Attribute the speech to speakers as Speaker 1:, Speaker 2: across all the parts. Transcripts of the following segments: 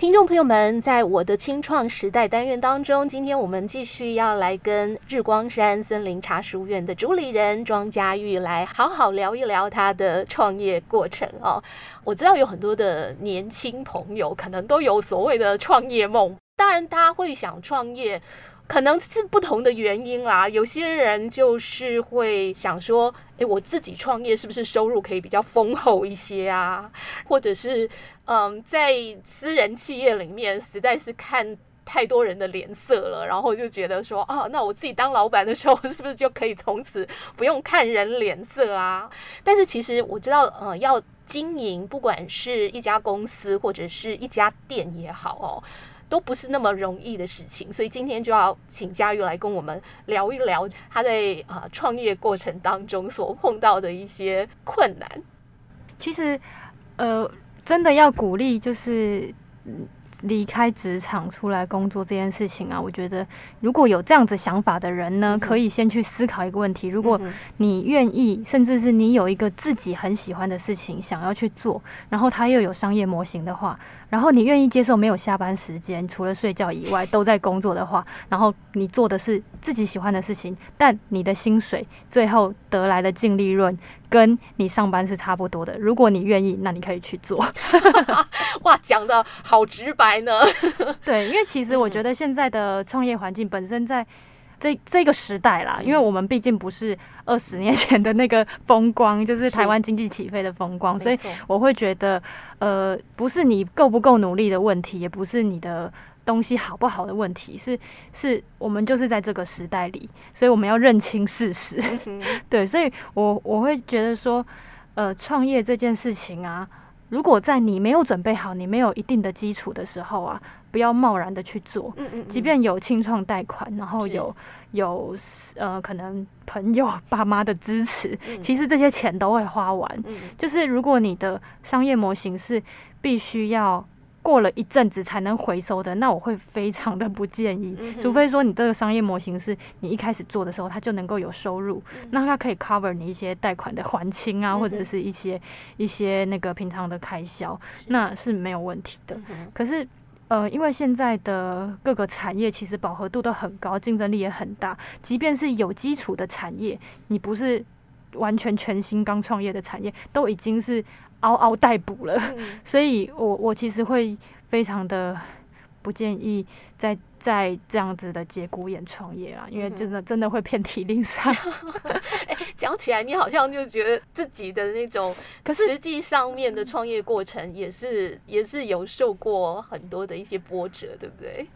Speaker 1: 听众朋友们，在我的清创时代单元当中，今天我们继续要来跟日光山森林茶书院的主理人庄佳玉来好好聊一聊他的创业过程哦。我知道有很多的年轻朋友可能都有所谓的创业梦，当然他会想创业。可能是不同的原因啦，有些人就是会想说，诶，我自己创业是不是收入可以比较丰厚一些啊？或者是，嗯，在私人企业里面实在是看太多人的脸色了，然后就觉得说，啊，那我自己当老板的时候，是不是就可以从此不用看人脸色啊？但是其实我知道，呃，要经营不管是一家公司或者是一家店也好哦。都不是那么容易的事情，所以今天就要请佳玉来跟我们聊一聊他在啊创业过程当中所碰到的一些困难。
Speaker 2: 其实，呃，真的要鼓励，就是离开职场出来工作这件事情啊，我觉得如果有这样子想法的人呢，可以先去思考一个问题：如果你愿意，甚至是你有一个自己很喜欢的事情想要去做，然后它又有商业模型的话。然后你愿意接受没有下班时间，除了睡觉以外都在工作的话，然后你做的是自己喜欢的事情，但你的薪水最后得来的净利润跟你上班是差不多的。如果你愿意，那你可以去做。
Speaker 1: 哇，讲的好直白呢。
Speaker 2: 对，因为其实我觉得现在的创业环境本身在。这这个时代啦，因为我们毕竟不是二十年前的那个风光，就是台湾经济起飞的风光，所以我会觉得，呃，不是你够不够努力的问题，也不是你的东西好不好的问题，是是我们就是在这个时代里，所以我们要认清事实。对，所以我我会觉得说，呃，创业这件事情啊，如果在你没有准备好，你没有一定的基础的时候啊。不要贸然的去做，即便有清创贷款，然后有有呃可能朋友爸妈的支持，其实这些钱都会花完。就是如果你的商业模型是必须要过了一阵子才能回收的，那我会非常的不建议。除非说你这个商业模型是你一开始做的时候它就能够有收入，那它可以 cover 你一些贷款的还清啊，或者是一些一些那个平常的开销，那是没有问题的。可是。呃，因为现在的各个产业其实饱和度都很高，竞争力也很大。即便是有基础的产业，你不是完全全新刚创业的产业，都已经是嗷嗷待哺了。嗯、所以我我其实会非常的不建议在。在这样子的节骨眼创业啦，因为真的真的会遍体鳞伤。
Speaker 1: 哎，讲起来你好像就觉得自己的那种，可是实际上面的创业过程也是也是有受过很多的一些波折，对不对？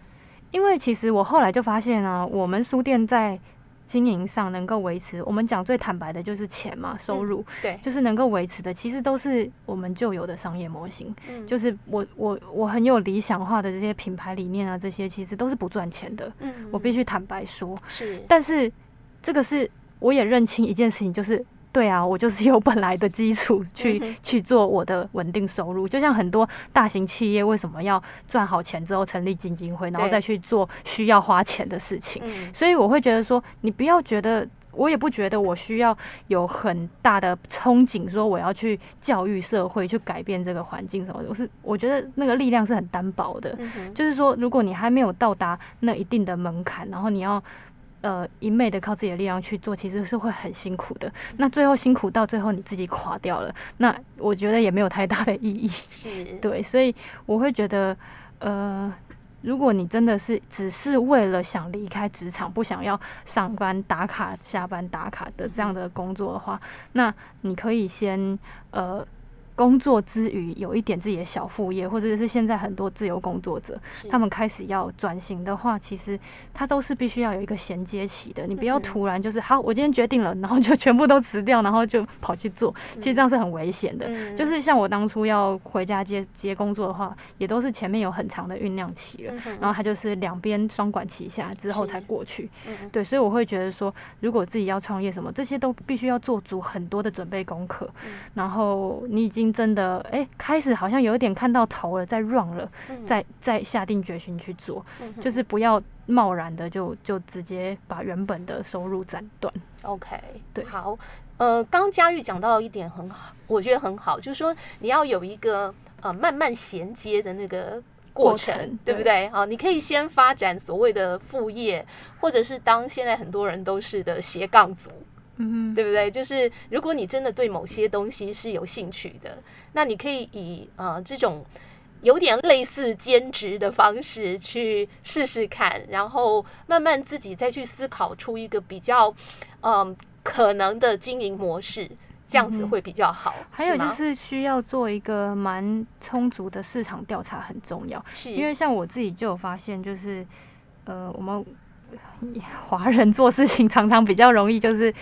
Speaker 2: 因为其实我后来就发现啊，我们书店在。经营上能够维持，我们讲最坦白的就是钱嘛，收入，
Speaker 1: 嗯、对，
Speaker 2: 就是能够维持的，其实都是我们旧有的商业模型。嗯，就是我我我很有理想化的这些品牌理念啊，这些其实都是不赚钱的。嗯，我必须坦白说，是，但是这个是我也认清一件事情，就是。对啊，我就是有本来的基础去去做我的稳定收入，就像很多大型企业为什么要赚好钱之后成立基金会，然后再去做需要花钱的事情。所以我会觉得说，你不要觉得，我也不觉得我需要有很大的憧憬，说我要去教育社会，去改变这个环境什么的。我是我觉得那个力量是很单薄的，就是说，如果你还没有到达那一定的门槛，然后你要。呃，一昧的靠自己的力量去做，其实是会很辛苦的。那最后辛苦到最后你自己垮掉了，那我觉得也没有太大的意义。是，对，所以我会觉得，呃，如果你真的是只是为了想离开职场，不想要上班打卡、下班打卡的这样的工作的话，那你可以先呃。工作之余有一点自己的小副业，或者是现在很多自由工作者，他们开始要转型的话，其实他都是必须要有一个衔接期的。你不要突然就是好，我今天决定了，然后就全部都辞掉，然后就跑去做，其实这样是很危险的。就是像我当初要回家接接工作的话，也都是前面有很长的酝酿期了，然后他就是两边双管齐下之后才过去。对，所以我会觉得说，如果自己要创业什么，这些都必须要做足很多的准备功课，然后你已经。真的哎、欸，开始好像有一点看到头了，在 run 了，再再下定决心去做，就是不要贸然的就就直接把原本的收入斩断。
Speaker 1: OK，对，好，呃，刚佳玉讲到一点很好，我觉得很好，就是说你要有一个呃慢慢衔接的那个过程，对不对？好，你可以先发展所谓的副业，或者是当现在很多人都是的斜杠族，嗯，对不对？就是如果你真的对某些东西是有兴趣的，那你可以以呃这种有点类似兼职的方式去试试看，然后慢慢自己再去思考出一个比较嗯、呃、可能的经营模式。这样子会比较好。嗯、
Speaker 2: 还有就是需要做一个蛮充足的市场调查，很重要。是，因为像我自己就有发现，就是呃，我们华人做事情常常比较容易，就是。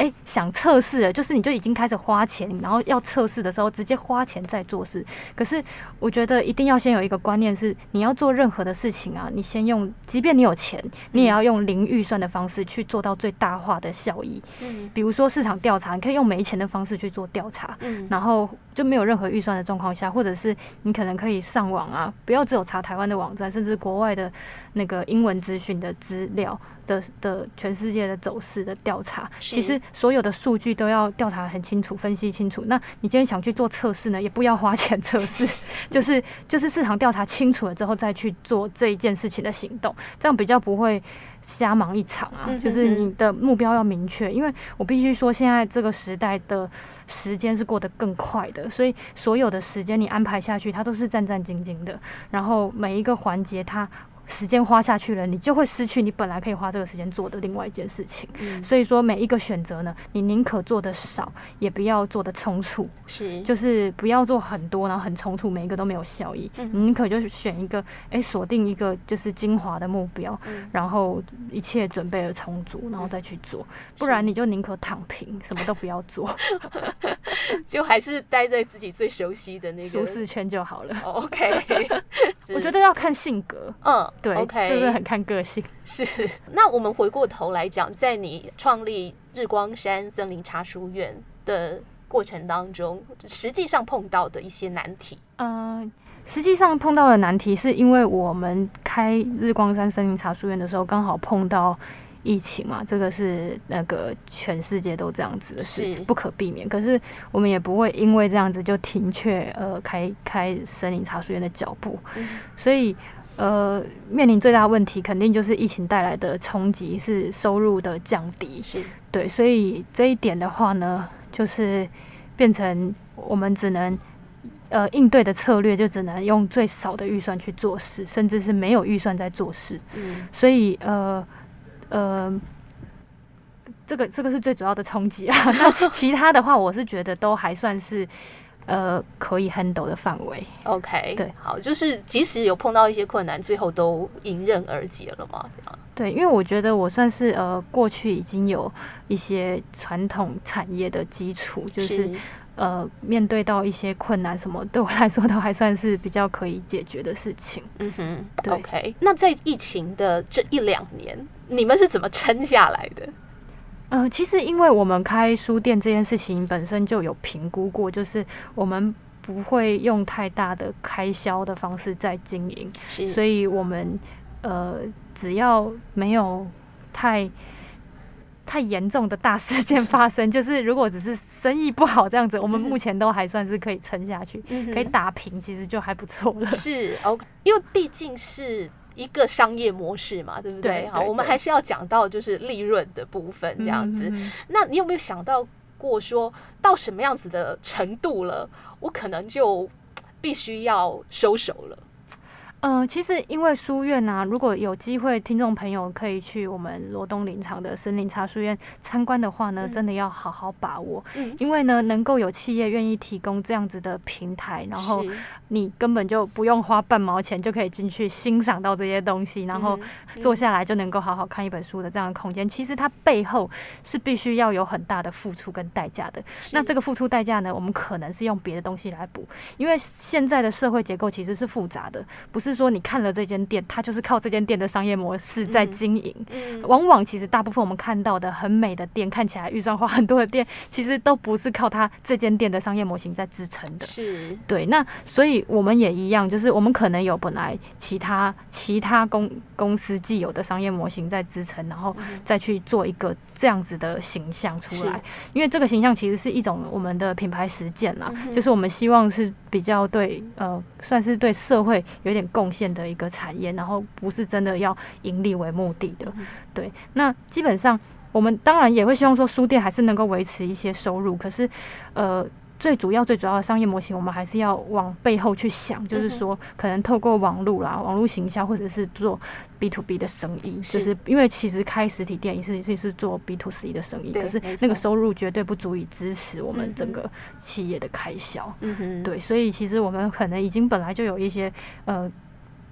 Speaker 2: 哎、欸，想测试了，就是你就已经开始花钱，然后要测试的时候直接花钱再做事。可是我觉得一定要先有一个观念是，你要做任何的事情啊，你先用，即便你有钱，你也要用零预算的方式去做到最大化的效益。嗯，比如说市场调查，你可以用没钱的方式去做调查，嗯，然后就没有任何预算的状况下，或者是你可能可以上网啊，不要只有查台湾的网站，甚至国外的那个英文资讯的资料。的的全世界的走势的调查，其实所有的数据都要调查很清楚，分析清楚。那你今天想去做测试呢，也不要花 钱测试，就是就是市场调查清楚了之后再去做这一件事情的行动，这样比较不会瞎忙一场啊。就是你的目标要明确，因为我必须说，现在这个时代的时间是过得更快的，所以所有的时间你安排下去，它都是战战兢兢的，然后每一个环节它。时间花下去了，你就会失去你本来可以花这个时间做的另外一件事情。嗯，所以说每一个选择呢，你宁可做的少，也不要做的冲突。是，就是不要做很多，然后很冲突，每一个都没有效益。嗯，你宁可就是选一个，哎，锁定一个就是精华的目标，嗯，然后一切准备的充足，然后再去做。不然你就宁可躺平，什么都不要做，
Speaker 1: 就还是待在自己最熟悉的那个
Speaker 2: 舒适圈就好了。
Speaker 1: OK，
Speaker 2: 我觉得要看性格。嗯。对
Speaker 1: ，OK，
Speaker 2: 这个很看个性。
Speaker 1: 是，那我们回过头来讲，在你创立日光山森林茶书院的过程当中，实际上碰到的一些难题。
Speaker 2: 嗯、呃，实际上碰到的难题是因为我们开日光山森林茶书院的时候，刚好碰到疫情嘛，这个是那个全世界都这样子的事，不可避免。可是我们也不会因为这样子就停却呃开开森林茶书院的脚步，嗯、所以。呃，面临最大的问题肯定就是疫情带来的冲击，是收入的降低。是对，所以这一点的话呢，就是变成我们只能呃应对的策略，就只能用最少的预算去做事，甚至是没有预算在做事。嗯，所以呃呃，这个这个是最主要的冲击啊。那其他的话，我是觉得都还算是。呃，可以 handle 的范围。
Speaker 1: OK，对，好，就是即使有碰到一些困难，最后都迎刃而解了嘛？
Speaker 2: 对，因为我觉得我算是呃，过去已经有一些传统产业的基础，就是，是呃，面对到一些困难什么，对我来说都还算是比较可以解决的事情。
Speaker 1: 嗯哼，对，OK。那在疫情的这一两年，你们是怎么撑下来的？
Speaker 2: 呃，其实因为我们开书店这件事情本身就有评估过，就是我们不会用太大的开销的方式在经营，所以我们呃只要没有太太严重的大事件发生，就是如果只是生意不好这样子，我们目前都还算是可以撑下去，可以打平，其实就还不错了。
Speaker 1: 是，OK，因为毕竟是。一个商业模式嘛，对不对？好，我们还是要讲到就是利润的部分这样子。那你有没有想到过，说到什么样子的程度了，我可能就必须要收手了？
Speaker 2: 呃，其实因为书院啊，如果有机会，听众朋友可以去我们罗东林场的森林茶书院参观的话呢，嗯、真的要好好把握。嗯，因为呢，能够有企业愿意提供这样子的平台，然后你根本就不用花半毛钱就可以进去欣赏到这些东西，然后坐下来就能够好好看一本书的这样的空间，其实它背后是必须要有很大的付出跟代价的。那这个付出代价呢，我们可能是用别的东西来补，因为现在的社会结构其实是复杂的，不是。是说你看了这间店，它就是靠这间店的商业模式在经营。嗯，往往其实大部分我们看到的很美的店，看起来预算花很多的店，其实都不是靠它这间店的商业模型在支撑的。是，对。那所以我们也一样，就是我们可能有本来其他其他公公司既有的商业模型在支撑，然后再去做一个这样子的形象出来。因为这个形象其实是一种我们的品牌实践啦，就是我们希望是比较对呃，算是对社会有点贡贡献的一个产业，然后不是真的要盈利为目的的。对，那基本上我们当然也会希望说书店还是能够维持一些收入，可是呃。最主要、最主要的商业模型，我们还是要往背后去想，就是说，可能透过网络啦、网络行销，或者是做 B to B 的生意，就是因为其实开实体店也是也是做 B to C 的生意，可是那个收入绝对不足以支持我们整个企业的开销。嗯哼，对，所以其实我们可能已经本来就有一些呃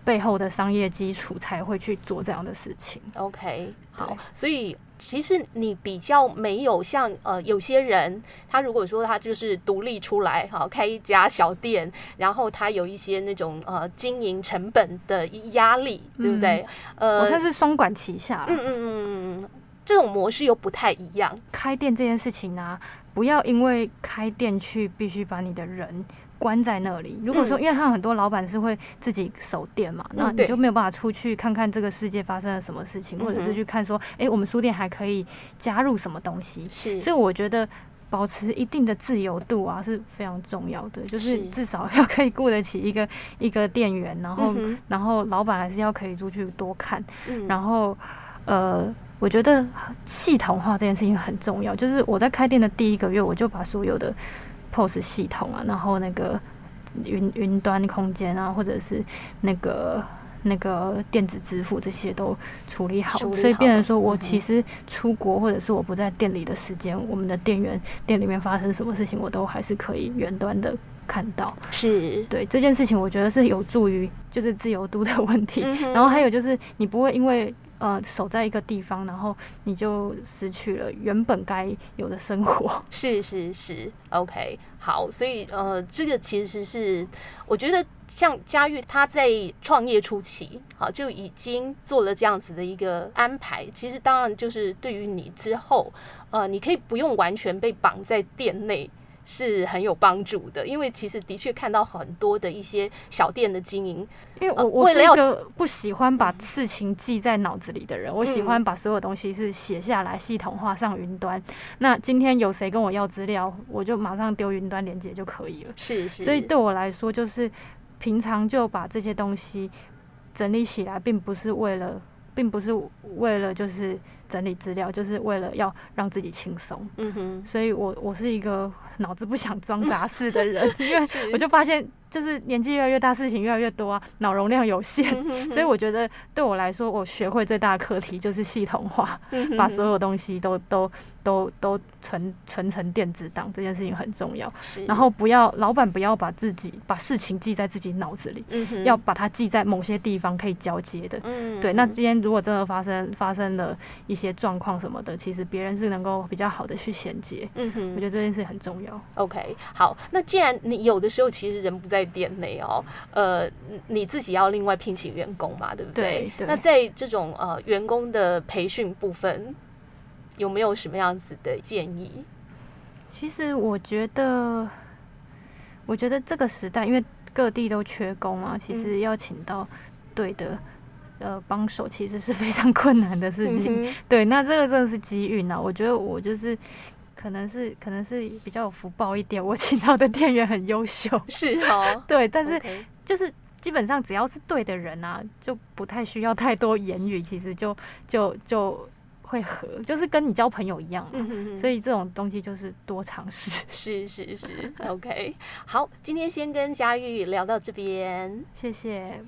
Speaker 2: 背后的商业基础，才会去做这样的事情。
Speaker 1: OK，好，所以。其实你比较没有像呃有些人，他如果说他就是独立出来哈，开一家小店，然后他有一些那种呃经营成本的压力，对不对？
Speaker 2: 嗯、呃，我算是双管齐下。
Speaker 1: 嗯嗯嗯嗯，这种模式又不太一样。
Speaker 2: 开店这件事情呢、啊，不要因为开店去必须把你的人。关在那里。如果说，因为他很多老板是会自己守店嘛，那你就没有办法出去看看这个世界发生了什么事情，或者是去看说，哎，我们书店还可以加入什么东西。是，所以我觉得保持一定的自由度啊是非常重要的，就是至少要可以顾得起一个 一个店员，然后然后老板还是要可以出去多看，然后呃，我觉得系统化这件事情很重要。就是我在开店的第一个月，我就把所有的。POS 系统啊，然后那个云云端空间啊，或者是那个那个电子支付这些都处理好，所以变成说我其实出国或者是我不在店里的时间，我们的店员店里面发生什么事情，我都还是可以远端的看到。是对这件事情，我觉得是有助于就是自由度的问题。然后还有就是你不会因为。呃，守在一个地方，然后你就失去了原本该有的生活。
Speaker 1: 是是是，OK，好，所以呃，这个其实是我觉得像佳玉他在创业初期，好就已经做了这样子的一个安排。其实当然就是对于你之后，呃，你可以不用完全被绑在店内。是很有帮助的，因为其实的确看到很多的一些小店的经营，
Speaker 2: 因为我我是一个不喜欢把事情记在脑子里的人，我喜欢把所有东西是写下来，系统化上云端。那今天有谁跟我要资料，我就马上丢云端连接就可以了。是是，所以对我来说，就是平常就把这些东西整理起来，并不是为了，并不是为了就是整理资料，就是为了要让自己轻松。嗯哼，所以我我是一个。脑子不想装杂事的人，因为我就发现。就是年纪越来越大，事情越来越多啊，脑容量有限，所以我觉得对我来说，我学会最大的课题就是系统化，把所有东西都都都都存存成电子档，这件事情很重要。然后不要老板不要把自己把事情记在自己脑子里，要把它记在某些地方可以交接的。对，那今天如果真的发生发生了一些状况什么的，其实别人是能够比较好的去衔接。嗯哼，我觉得这件事很重要。
Speaker 1: OK，好，那既然你有的时候其实人不在。店内哦，呃，你自己要另外聘请员工嘛，对不对？对，对。那在这种呃员工的培训部分，有没有什么样子的建议？
Speaker 2: 其实我觉得，我觉得这个时代，因为各地都缺工啊，其实要请到对的呃帮手，其实是非常困难的事情。嗯、对，那这个真的是机运啊！我觉得我就是。可能是可能是比较有福报一点，我请到的店员很优秀，
Speaker 1: 是哦，
Speaker 2: 对，但是就是基本上只要是对的人啊，就不太需要太多言语，其实就就就会合，就是跟你交朋友一样嘛，所以这种东西就是多尝试，
Speaker 1: 是是是，OK，好，今天先跟佳玉聊到这边，
Speaker 2: 谢谢。